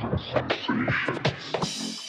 Sensations.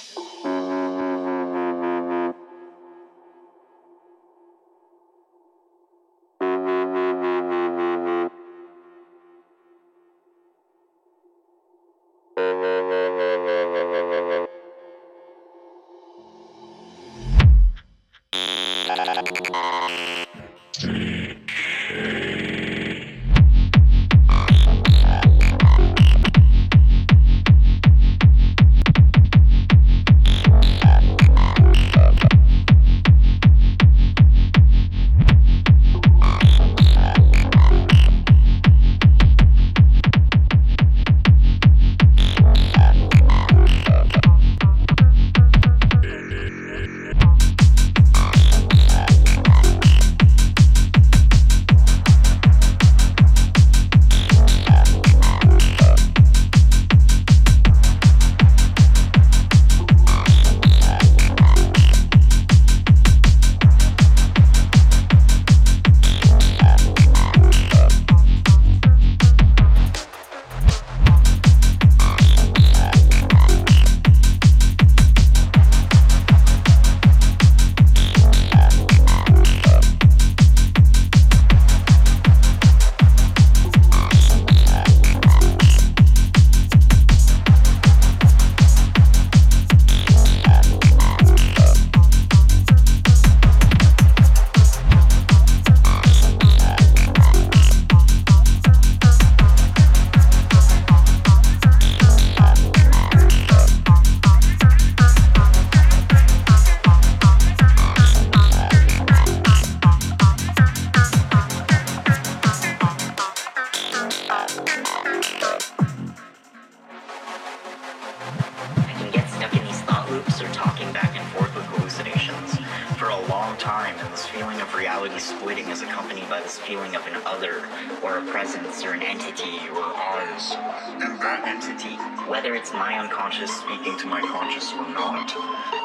speaking to my conscious or not,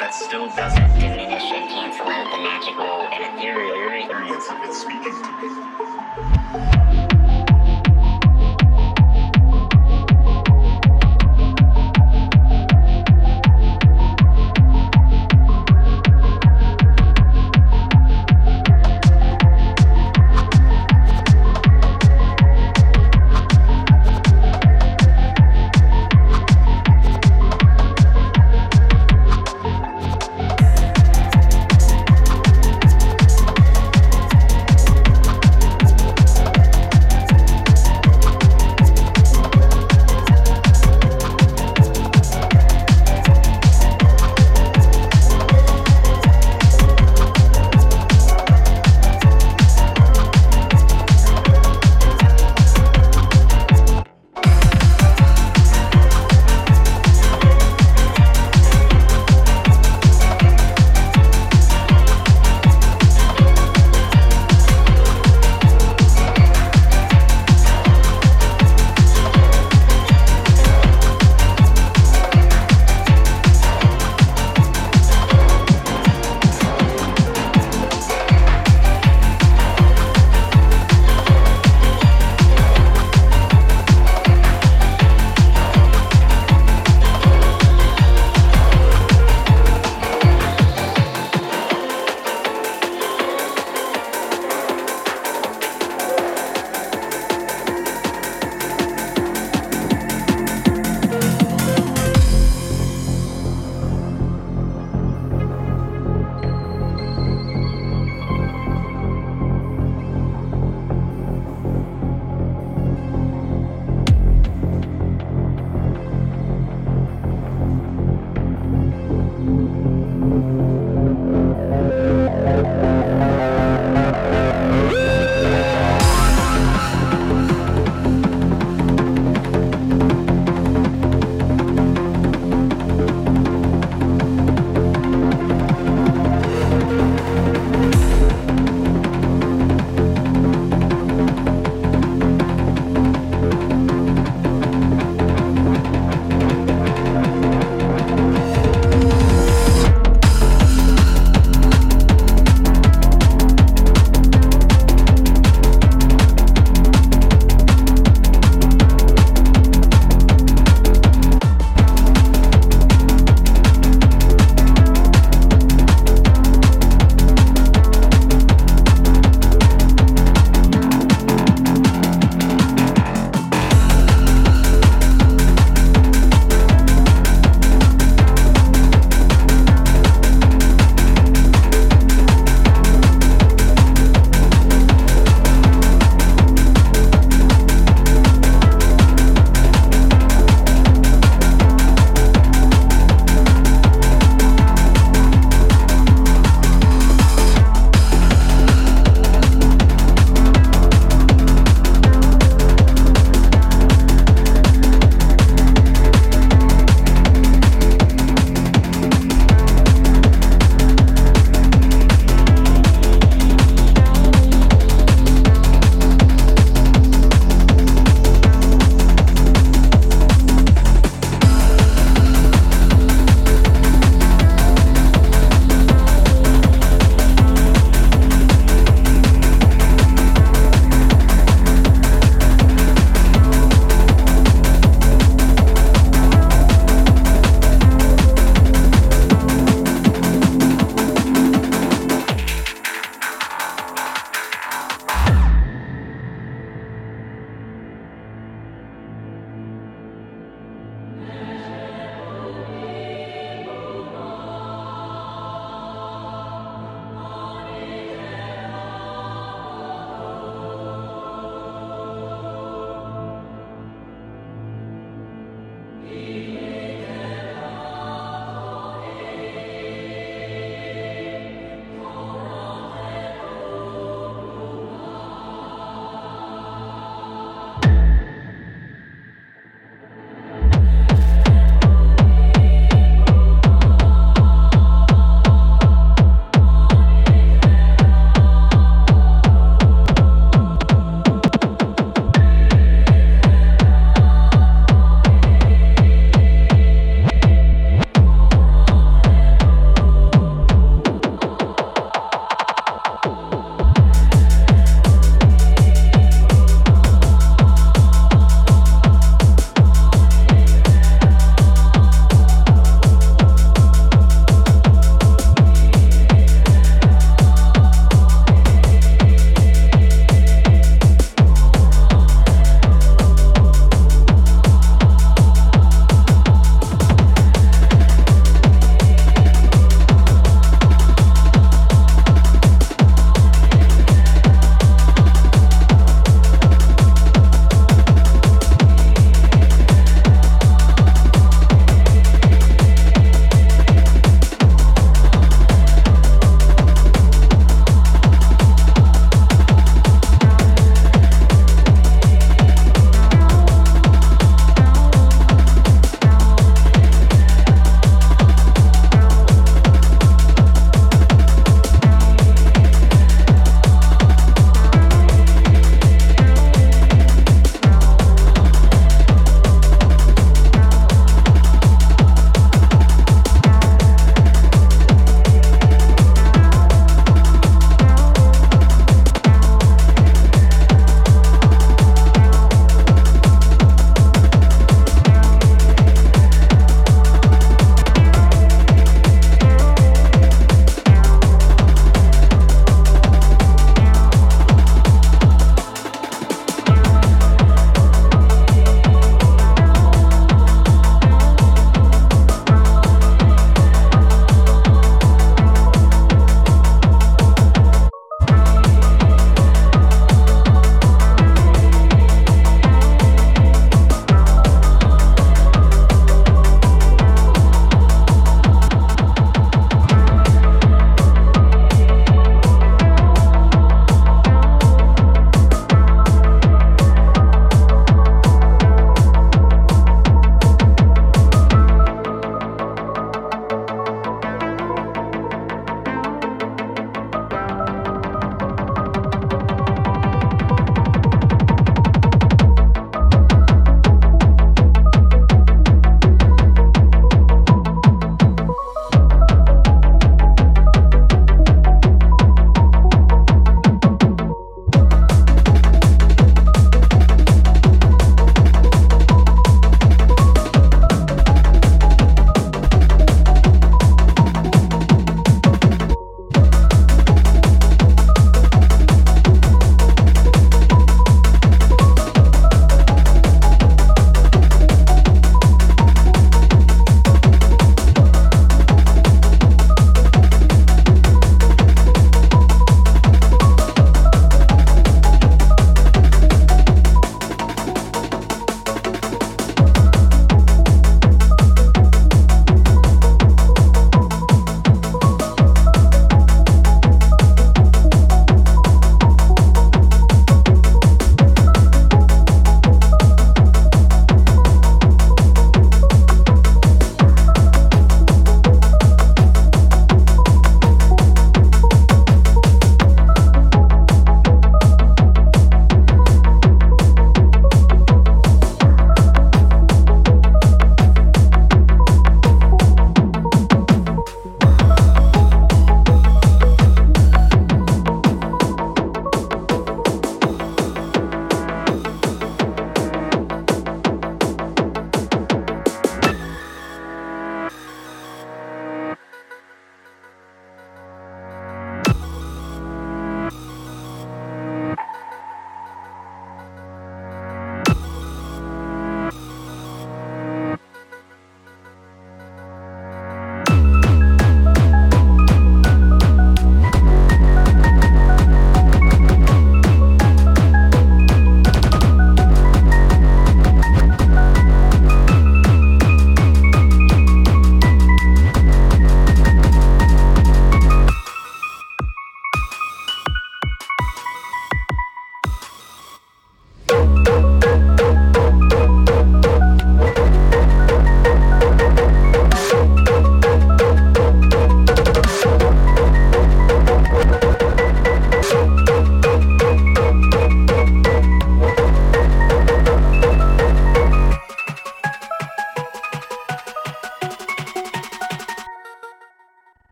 that still doesn't diminish and cancel out the magical and ethereal experience of it speaking to me.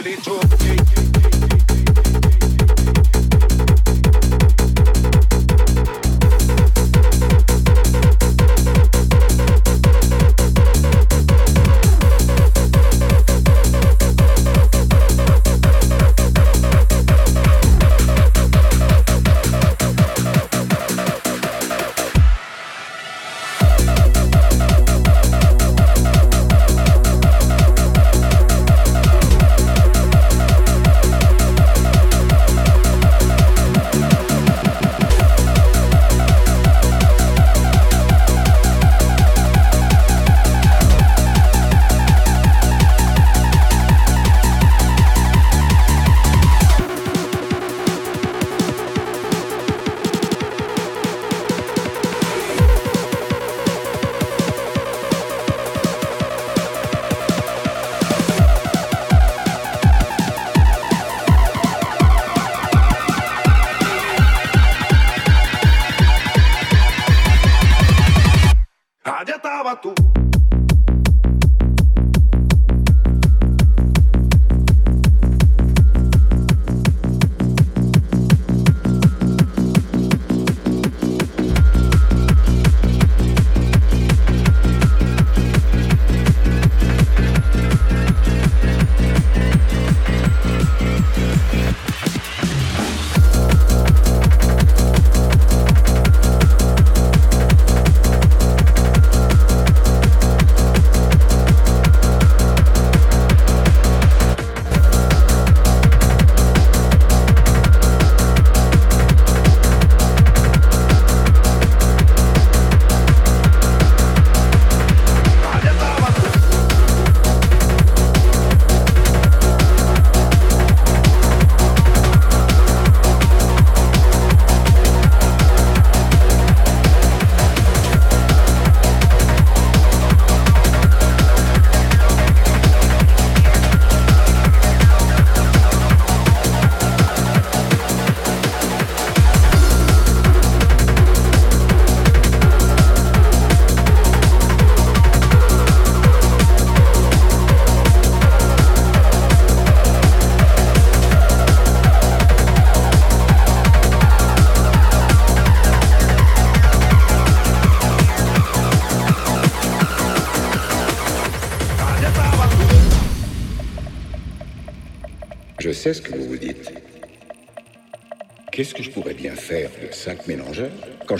Sais ce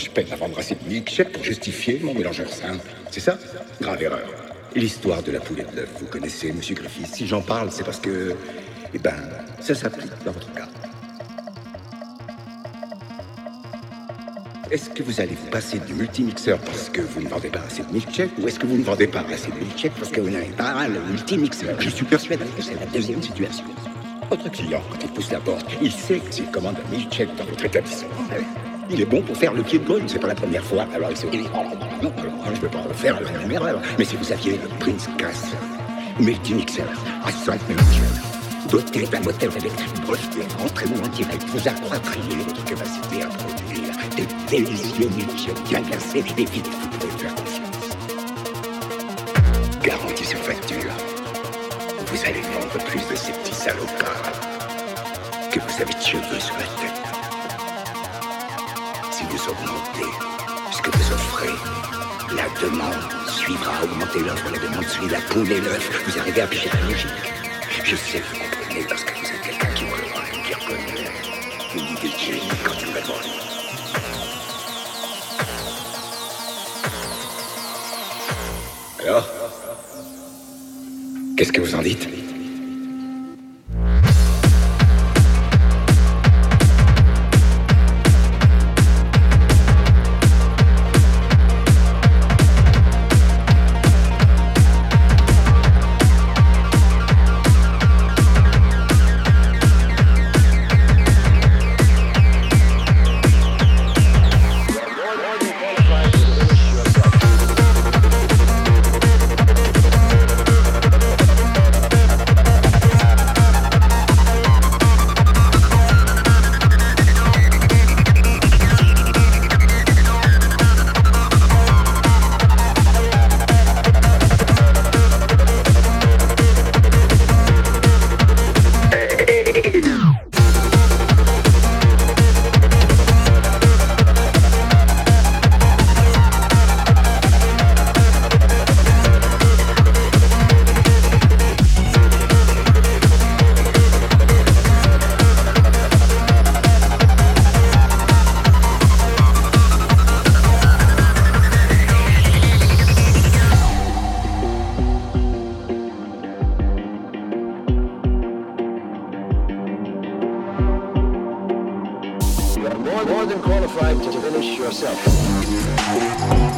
je peine à vendre assez de milkshake pour justifier mon mélangeur simple C'est ça? Grave erreur. L'histoire de la poulette d'œuf, vous connaissez, monsieur Griffith? Si j'en parle, c'est parce que. Eh ben, ça s'applique dans votre cas. Est-ce que vous allez vous passer du multimixeur parce que vous ne vendez pas assez de milkshake ou est-ce que vous ne vendez pas assez de milkshake parce que vous n'avez pas le multimixeur? Je suis persuadé que c'est la deuxième situation. Votre client, quand il pousse la porte, il sait que s'il commande un milkshake dans votre établissement, Il est bon pour faire le pied de Gaulle, c'est pas la première fois. Alors il se dit, oh, non, je peux pas refaire la même erreur. Mais si vous aviez le Prince Cass, multimixer, à 5 doté d'un moteur électrique très loin direct, vous accroîtriez votre capacité à produire des délicieux milkshakes bien glacés et vite vous pouvez faire confiance. Garantie sur facture. Vous allez vendre plus de ces petits salopards que vous avez cheveux sur la tête. Vous augmentez ce que vous offrez, la demande suivra. Augmenter l'offre, la demande suit la poule et l'œuf. Vous arrivez à piger la logique. Je sais vous comprenez parce que vous êtes quelqu'un qui croit, qui reconnaît une idée de quand il me demande. Alors? Qu'est-ce que vous en dites? push yourself.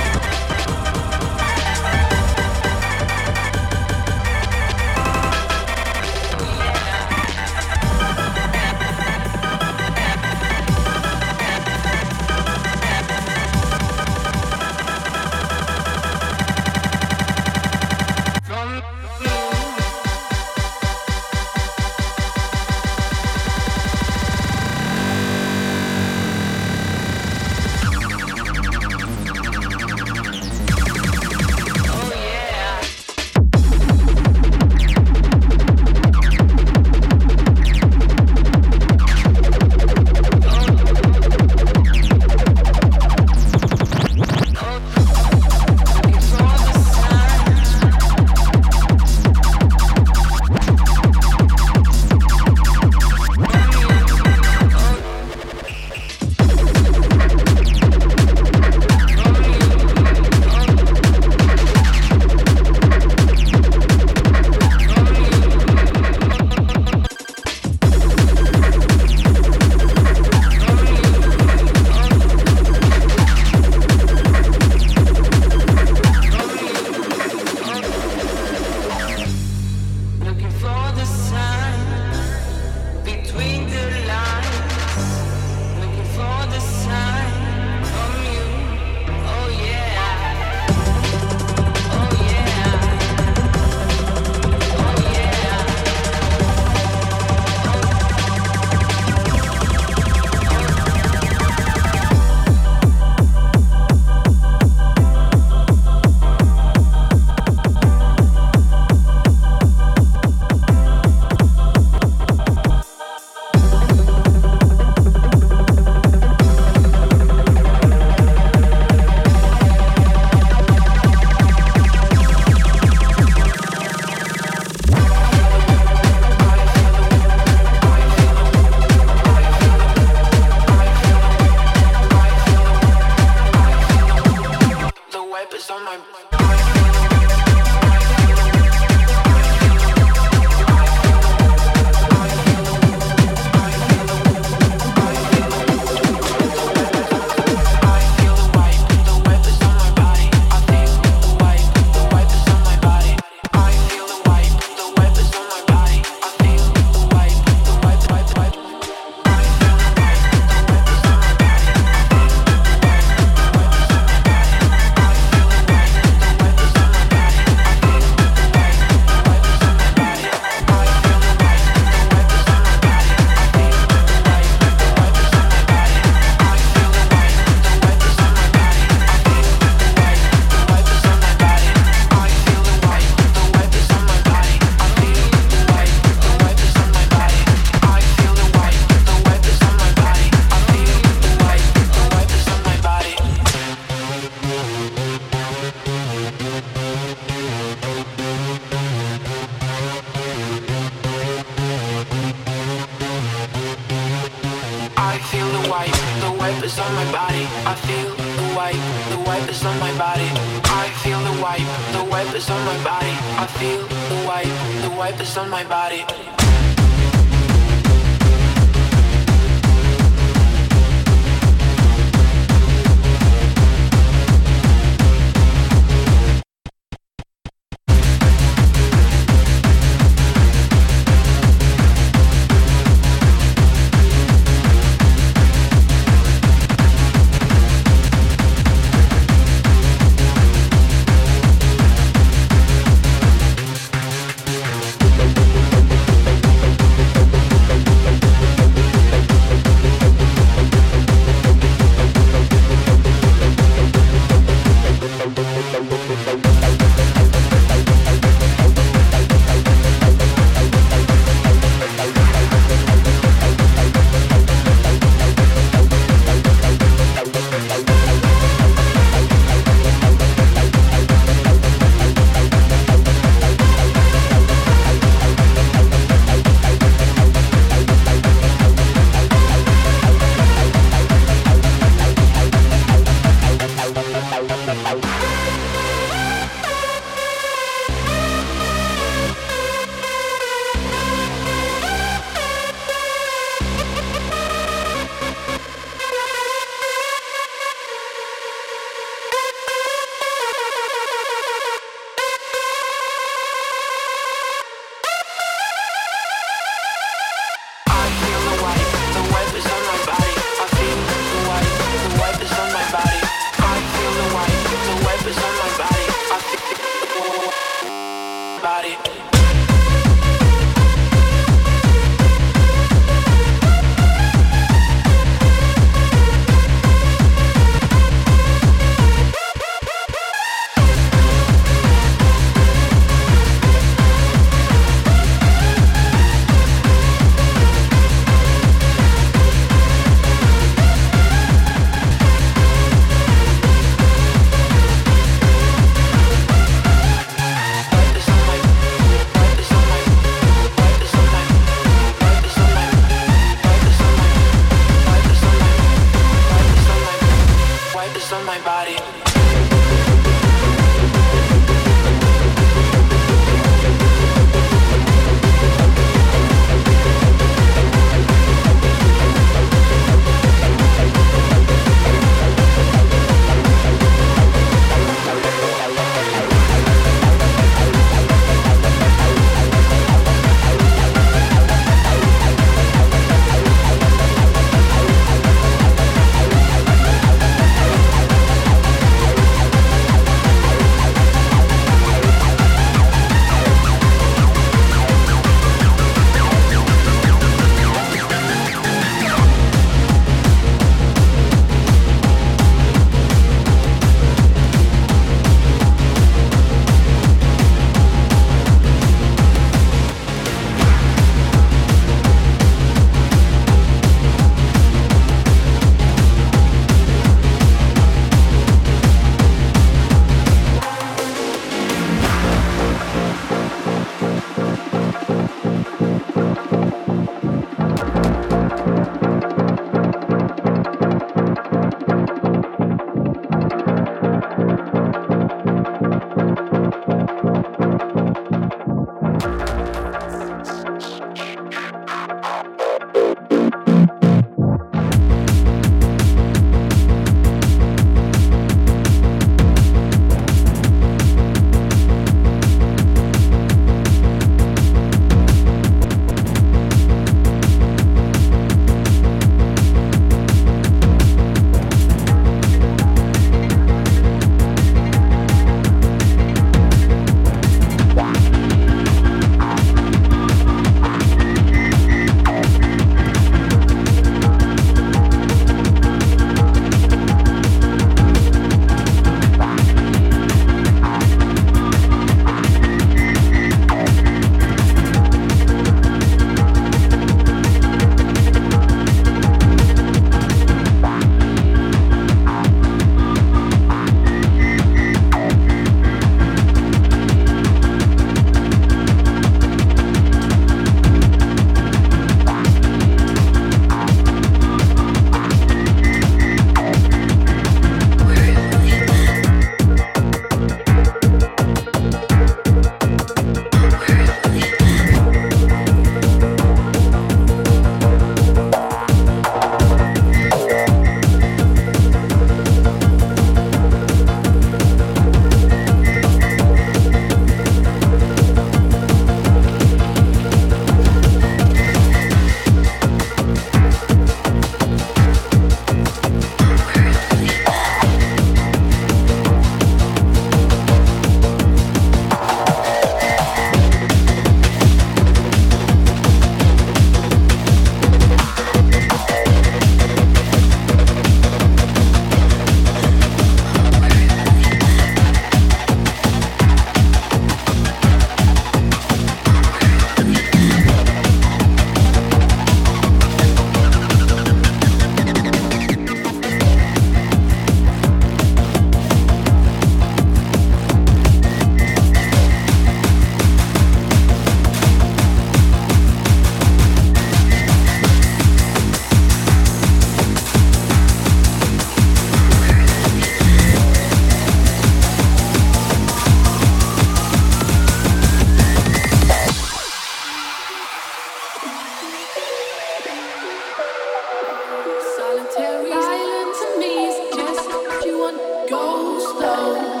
go slow.